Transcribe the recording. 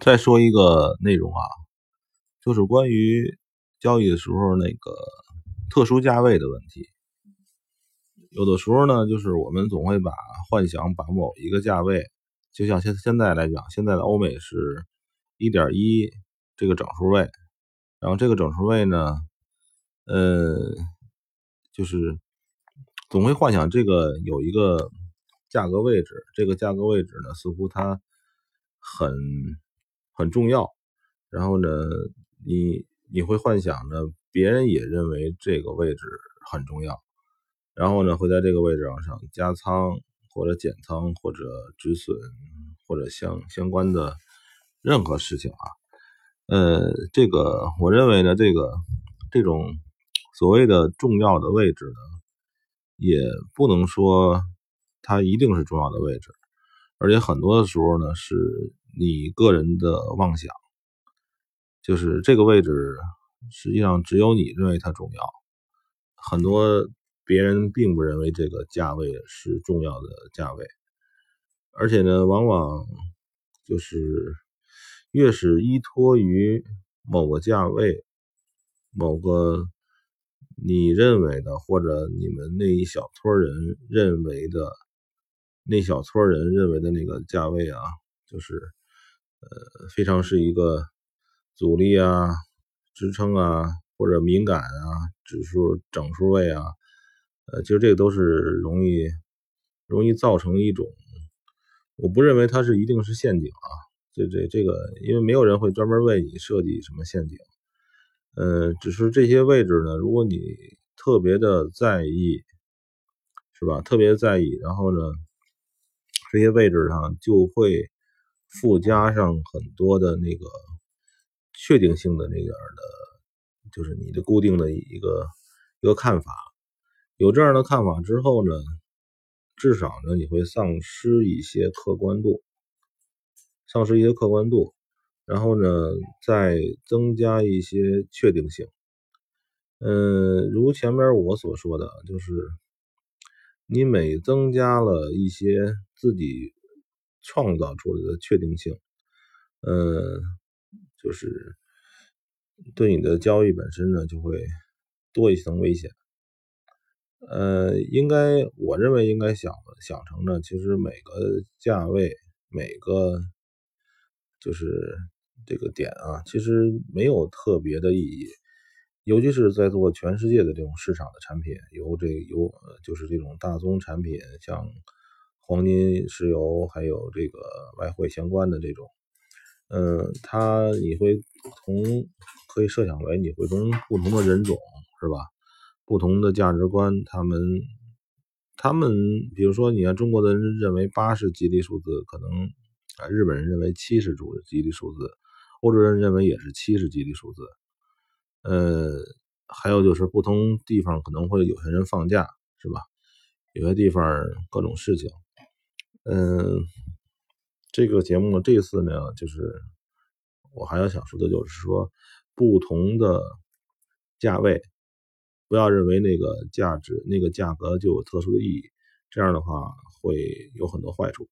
再说一个内容啊，就是关于交易的时候那个特殊价位的问题。有的时候呢，就是我们总会把幻想把某一个价位，就像现现在来讲，现在的欧美是一点一这个整数位，然后这个整数位呢，呃，就是总会幻想这个有一个价格位置，这个价格位置呢，似乎它很。很重要，然后呢，你你会幻想着，别人也认为这个位置很重要，然后呢，会在这个位置上加仓或者减仓或者止损或者相相关的任何事情啊，呃，这个我认为呢，这个这种所谓的重要的位置呢，也不能说它一定是重要的位置，而且很多的时候呢是。你个人的妄想，就是这个位置，实际上只有你认为它重要，很多别人并不认为这个价位是重要的价位，而且呢，往往就是越是依托于某个价位、某个你认为的，或者你们那一小撮人认为的，那小撮人认为的那个价位啊，就是。呃，非常是一个阻力啊、支撑啊，或者敏感啊、指数整数位啊，呃，其实这个都是容易容易造成一种，我不认为它是一定是陷阱啊，这这这个，因为没有人会专门为你设计什么陷阱，呃，只是这些位置呢，如果你特别的在意，是吧？特别在意，然后呢，这些位置上就会。附加上很多的那个确定性的那点的，就是你的固定的一个一个看法。有这样的看法之后呢，至少呢你会丧失一些客观度，丧失一些客观度，然后呢再增加一些确定性。嗯，如前面我所说的，就是你每增加了一些自己。创造出来的确定性，呃，就是对你的交易本身呢，就会多一层危险。呃，应该我认为应该想想成呢，其实每个价位，每个就是这个点啊，其实没有特别的意义，尤其是在做全世界的这种市场的产品，由这由就是这种大宗产品，像。黄金、石油还有这个外汇相关的这种，嗯，它你会从可以设想为你会从不同的人种是吧？不同的价值观，他们他们比如说，你看中国的人认为八是吉利数字，可能啊日本人认为七是主吉利数字，欧洲人认为也是七是吉利数字，呃，还有就是不同地方可能会有些人放假是吧？有些地方各种事情。嗯，这个节目这次呢，就是我还要想说的，就是说不同的价位，不要认为那个价值、那个价格就有特殊的意义，这样的话会有很多坏处。